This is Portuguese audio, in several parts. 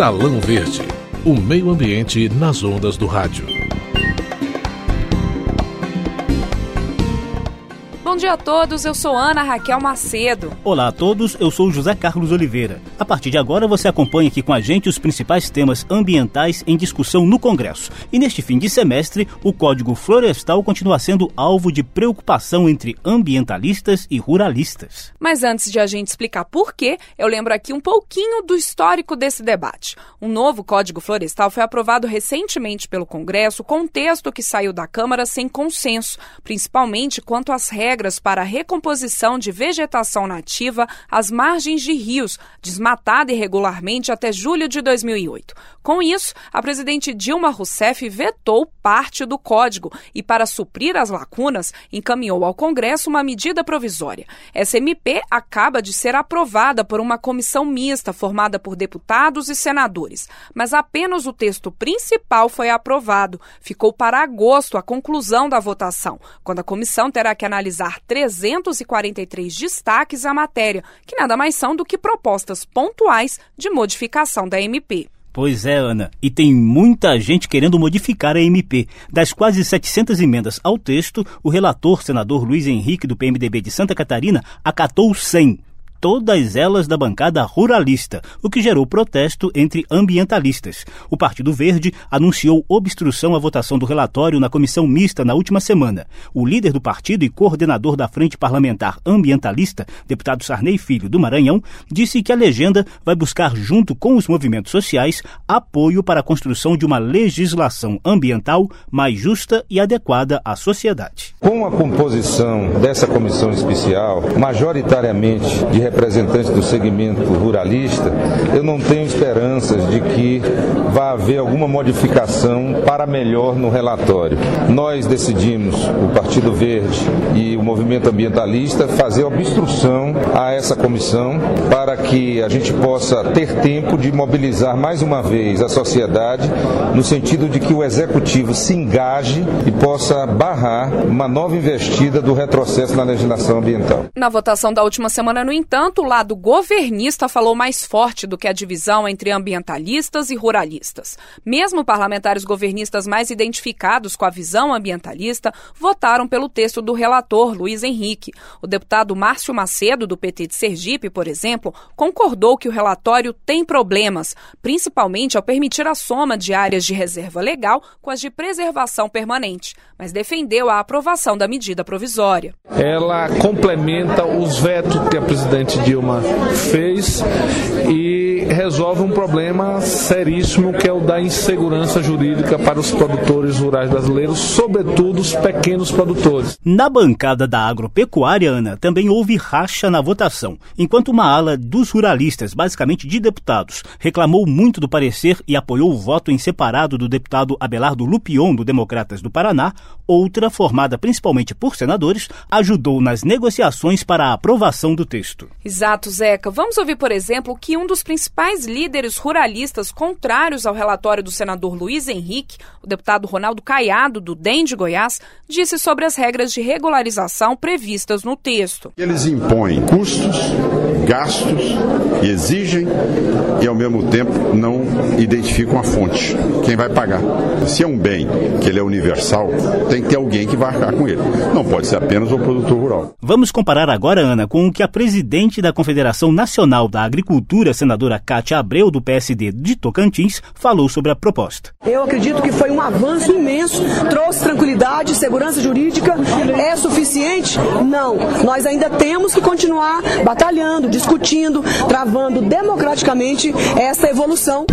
Salão Verde, o meio ambiente nas ondas do rádio. Dia a todos, eu sou Ana Raquel Macedo. Olá a todos, eu sou José Carlos Oliveira. A partir de agora você acompanha aqui com a gente os principais temas ambientais em discussão no Congresso. E neste fim de semestre, o Código Florestal continua sendo alvo de preocupação entre ambientalistas e ruralistas. Mas antes de a gente explicar por quê, eu lembro aqui um pouquinho do histórico desse debate. Um novo Código Florestal foi aprovado recentemente pelo Congresso com um texto que saiu da Câmara sem consenso, principalmente quanto às regras para a recomposição de vegetação nativa às margens de rios, desmatada irregularmente até julho de 2008. Com isso, a presidente Dilma Rousseff vetou parte do código e, para suprir as lacunas, encaminhou ao Congresso uma medida provisória. Essa MP acaba de ser aprovada por uma comissão mista formada por deputados e senadores, mas apenas o texto principal foi aprovado. Ficou para agosto a conclusão da votação, quando a comissão terá que analisar 343 destaques à matéria, que nada mais são do que propostas pontuais de modificação da MP. Pois é, Ana, e tem muita gente querendo modificar a MP. Das quase 700 emendas ao texto, o relator, senador Luiz Henrique, do PMDB de Santa Catarina, acatou 100 todas elas da bancada ruralista, o que gerou protesto entre ambientalistas. O Partido Verde anunciou obstrução à votação do relatório na comissão mista na última semana. O líder do partido e coordenador da Frente Parlamentar Ambientalista, deputado Sarney Filho do Maranhão, disse que a legenda vai buscar, junto com os movimentos sociais, apoio para a construção de uma legislação ambiental mais justa e adequada à sociedade. Com a composição dessa comissão especial, majoritariamente de representante do segmento ruralista, eu não tenho esperanças de que vá haver alguma modificação para melhor no relatório. Nós decidimos, o Partido Verde e o movimento ambientalista, fazer obstrução a essa comissão para que a gente possa ter tempo de mobilizar mais uma vez a sociedade no sentido de que o executivo se engaje e possa barrar uma nova investida do retrocesso na legislação ambiental. Na votação da última semana, no entanto, o lado governista falou mais forte do que a divisão entre ambientalistas e ruralistas. Mesmo parlamentares governistas mais identificados com a visão ambientalista votaram pelo texto do relator Luiz Henrique. O deputado Márcio Macedo, do PT de Sergipe, por exemplo, concordou que o relatório tem problemas, principalmente ao permitir a soma de áreas de reserva legal com as de preservação permanente, mas defendeu a aprovação da medida provisória. Ela complementa os vetos que a presidente presidente Dilma fez e resolve um problema seríssimo que é o da insegurança jurídica para os produtores rurais brasileiros, sobretudo os pequenos produtores. Na bancada da agropecuária, Ana, também houve racha na votação, enquanto uma ala dos ruralistas, basicamente de deputados, reclamou muito do parecer e apoiou o voto em separado do deputado Abelardo Lupion, do Democratas do Paraná, outra, formada principalmente por senadores, ajudou nas negociações para a aprovação do texto. Exato, Zeca. Vamos ouvir, por exemplo, o que um dos principais líderes ruralistas contrários ao relatório do senador Luiz Henrique, o deputado Ronaldo Caiado, do DEM de Goiás, disse sobre as regras de regularização previstas no texto. Eles impõem custos, gastos e exigem e, ao mesmo tempo, não identificam a fonte. Quem vai pagar? Se é um bem que ele é universal, tem que ter alguém que vai arcar com ele. Não pode ser apenas o produtor rural. Vamos comparar agora, Ana, com o que a presidente presidente da Confederação Nacional da Agricultura, senadora Cátia Abreu, do PSD de Tocantins, falou sobre a proposta. Eu acredito que foi um avanço imenso, trouxe tranquilidade, segurança jurídica. É suficiente? Não. Nós ainda temos que continuar batalhando, discutindo, travando democraticamente essa evolução.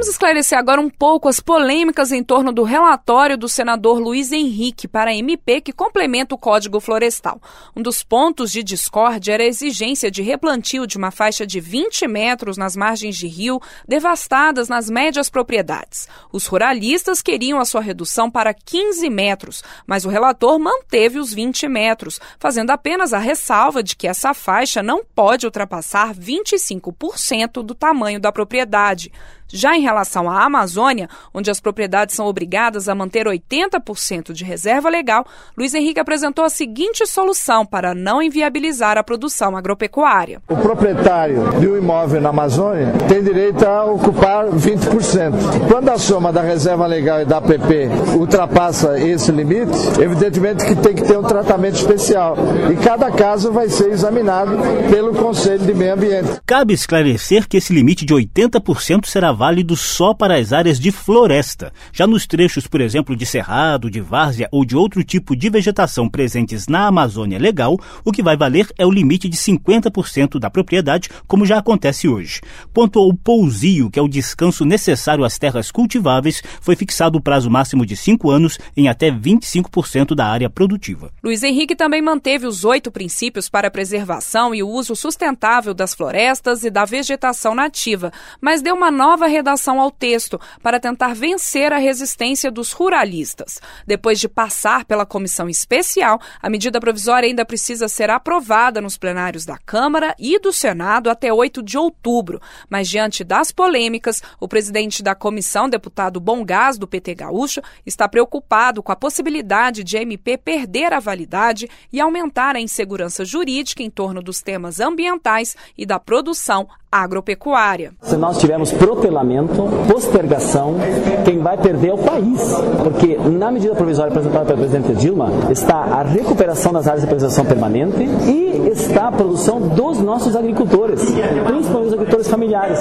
Vamos esclarecer agora um pouco as polêmicas em torno do relatório do senador Luiz Henrique para a MP que complementa o Código Florestal. Um dos pontos de discórdia era a exigência de replantio de uma faixa de 20 metros nas margens de rio devastadas nas médias propriedades. Os ruralistas queriam a sua redução para 15 metros, mas o relator manteve os 20 metros, fazendo apenas a ressalva de que essa faixa não pode ultrapassar 25% do tamanho da propriedade. Já em relação à Amazônia, onde as propriedades são obrigadas a manter 80% de reserva legal, Luiz Henrique apresentou a seguinte solução para não inviabilizar a produção agropecuária. O proprietário de um imóvel na Amazônia tem direito a ocupar 20%. Quando a soma da reserva legal e da APP ultrapassa esse limite, evidentemente que tem que ter um tratamento especial. E cada caso vai ser examinado pelo Conselho de Meio Ambiente. Cabe esclarecer que esse limite de 80% será válido só para as áreas de floresta. Já nos trechos, por exemplo, de cerrado, de várzea ou de outro tipo de vegetação presentes na Amazônia legal, o que vai valer é o limite de 50% da propriedade, como já acontece hoje. Quanto ao pousio, que é o descanso necessário às terras cultiváveis, foi fixado o prazo máximo de 5 anos em até 25% da área produtiva. Luiz Henrique também manteve os oito princípios para a preservação e o uso sustentável das florestas e da vegetação nativa, mas deu uma nova redação ao texto para tentar vencer a resistência dos ruralistas. Depois de passar pela comissão especial, a medida provisória ainda precisa ser aprovada nos plenários da Câmara e do Senado até 8 de outubro. Mas diante das polêmicas, o presidente da comissão, deputado Bom Gás, do PT Gaúcho, está preocupado com a possibilidade de a MP perder a validade e aumentar a insegurança jurídica em torno dos temas ambientais e da produção agropecuária. Se nós tivermos protelamento, postergação, quem vai perder é o país. Porque na medida provisória apresentada pela presidente Dilma está a recuperação das áreas de preservação permanente e está a produção dos nossos agricultores, principalmente os agricultores familiares.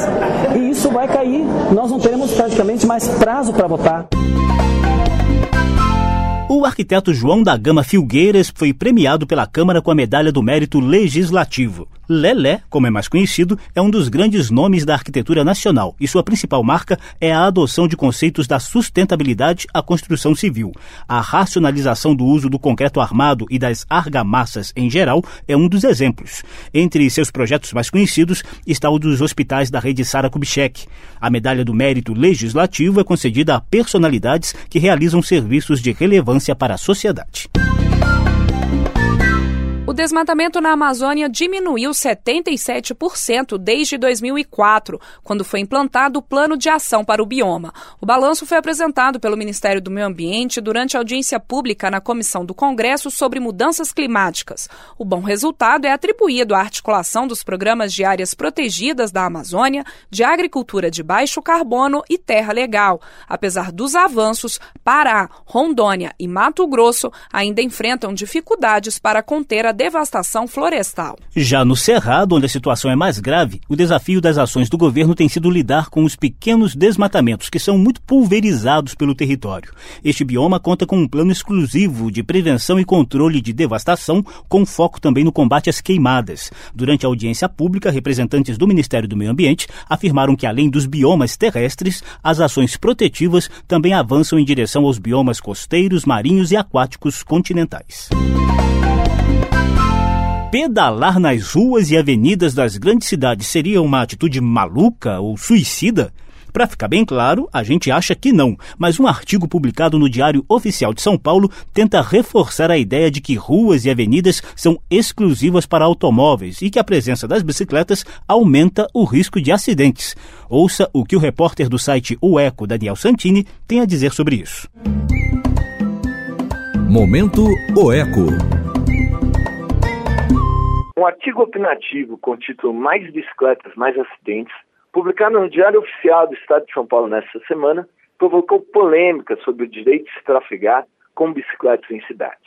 E isso vai cair, nós não teremos praticamente mais prazo para votar. O arquiteto João da Gama Filgueiras foi premiado pela Câmara com a Medalha do Mérito Legislativo. Lelé, como é mais conhecido, é um dos grandes nomes da arquitetura nacional e sua principal marca é a adoção de conceitos da sustentabilidade à construção civil. A racionalização do uso do concreto armado e das argamassas em geral é um dos exemplos. Entre seus projetos mais conhecidos está o dos hospitais da rede Sara Kubitschek. A medalha do mérito legislativo é concedida a personalidades que realizam serviços de relevância para a sociedade. Desmatamento na Amazônia diminuiu 77% desde 2004, quando foi implantado o Plano de Ação para o Bioma. O balanço foi apresentado pelo Ministério do Meio Ambiente durante a audiência pública na Comissão do Congresso sobre Mudanças Climáticas. O bom resultado é atribuído à articulação dos programas de áreas protegidas da Amazônia, de agricultura de baixo carbono e terra legal. Apesar dos avanços, Pará, Rondônia e Mato Grosso ainda enfrentam dificuldades para conter a devastação florestal. Já no Cerrado, onde a situação é mais grave, o desafio das ações do governo tem sido lidar com os pequenos desmatamentos que são muito pulverizados pelo território. Este bioma conta com um plano exclusivo de prevenção e controle de devastação, com foco também no combate às queimadas. Durante a audiência pública, representantes do Ministério do Meio Ambiente afirmaram que, além dos biomas terrestres, as ações protetivas também avançam em direção aos biomas costeiros, marinhos e aquáticos continentais. Pedalar nas ruas e avenidas das grandes cidades seria uma atitude maluca ou suicida? Para ficar bem claro, a gente acha que não, mas um artigo publicado no Diário Oficial de São Paulo tenta reforçar a ideia de que ruas e avenidas são exclusivas para automóveis e que a presença das bicicletas aumenta o risco de acidentes. Ouça o que o repórter do site O Eco, Daniel Santini, tem a dizer sobre isso. Momento O Eco. Um artigo opinativo com o título Mais Bicicletas, Mais Acidentes, publicado no Diário Oficial do Estado de São Paulo nesta semana, provocou polêmica sobre o direito de se trafegar com bicicletas em cidades.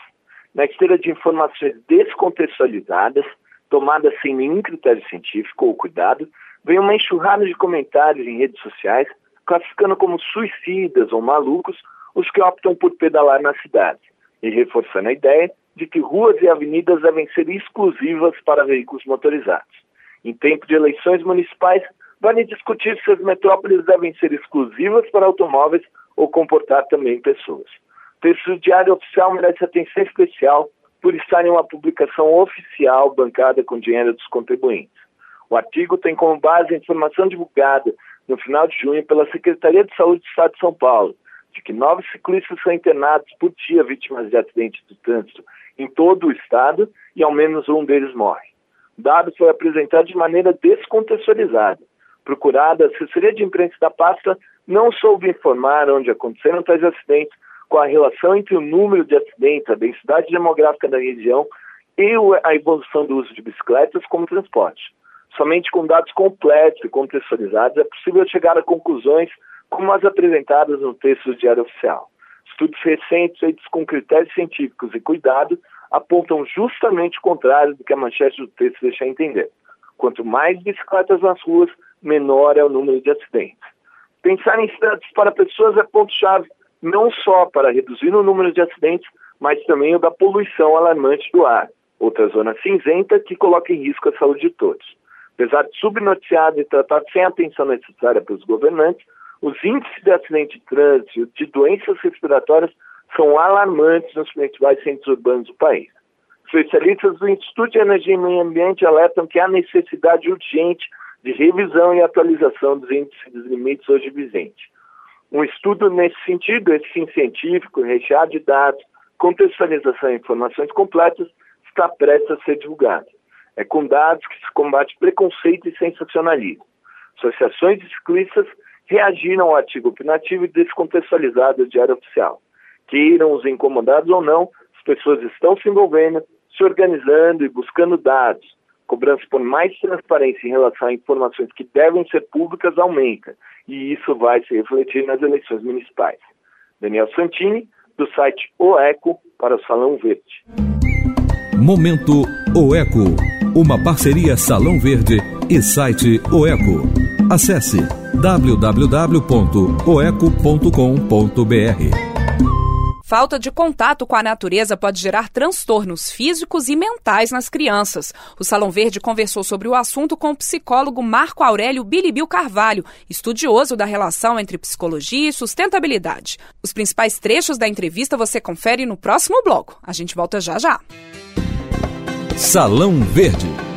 Na esteira de informações descontextualizadas, tomadas sem nenhum critério científico ou cuidado, vem uma enxurrada de comentários em redes sociais classificando como suicidas ou malucos os que optam por pedalar na cidade e reforçando a ideia de que ruas e avenidas devem ser exclusivas para veículos motorizados. Em tempo de eleições municipais, vale discutir se as metrópoles devem ser exclusivas para automóveis ou comportar também pessoas. O texto Diário Oficial merece atenção especial por estar em uma publicação oficial bancada com dinheiro dos contribuintes. O artigo tem como base a informação divulgada no final de junho pela Secretaria de Saúde do Estado de São Paulo, de que nove ciclistas são internados por dia vítimas de acidentes de trânsito em todo o estado e ao menos um deles morre. O dado foi apresentado de maneira descontextualizada. Procurada, a assessoria de imprensa da pasta não soube informar onde aconteceram tais acidentes, com a relação entre o número de acidentes, a densidade demográfica da região e a evolução do uso de bicicletas como transporte. Somente com dados completos e contextualizados é possível chegar a conclusões como as apresentadas no texto do Diário Oficial. Estudos recentes feitos com critérios científicos e cuidado apontam justamente o contrário do que a manchete do texto deixa entender. Quanto mais bicicletas nas ruas, menor é o número de acidentes. Pensar em cidades para pessoas é ponto-chave, não só para reduzir o número de acidentes, mas também o da poluição alarmante do ar, outra zona cinzenta que coloca em risco a saúde de todos. Apesar de subnoticiado e tratado sem a atenção necessária pelos governantes, os índices de acidente de trânsito de doenças respiratórias são alarmantes nos principais centros urbanos do país. Especialistas do Instituto de Energia e Meio Ambiente alertam que há necessidade urgente de revisão e atualização dos índices dos limites hoje vigentes. Um estudo nesse sentido, esse sim científico, recheado de dados, contextualização e informações completas, está prestes a ser divulgado. É com dados que se combate preconceito e sensacionalismo. Associações de ciclistas reagiram ao artigo opinativo e descontextualizado do Diário Oficial. Queiram os incomodados ou não, as pessoas estão se envolvendo, se organizando e buscando dados. Cobrança por mais transparência em relação a informações que devem ser públicas aumenta, e isso vai se refletir nas eleições municipais. Daniel Santini, do site O Eco, para o Salão Verde. Momento O Eco, uma parceria Salão Verde e site O Eco. Acesse www.oeco.com.br. Falta de contato com a natureza pode gerar transtornos físicos e mentais nas crianças. O Salão Verde conversou sobre o assunto com o psicólogo Marco Aurélio Bilibil Carvalho, estudioso da relação entre psicologia e sustentabilidade. Os principais trechos da entrevista você confere no próximo bloco. A gente volta já já. Salão Verde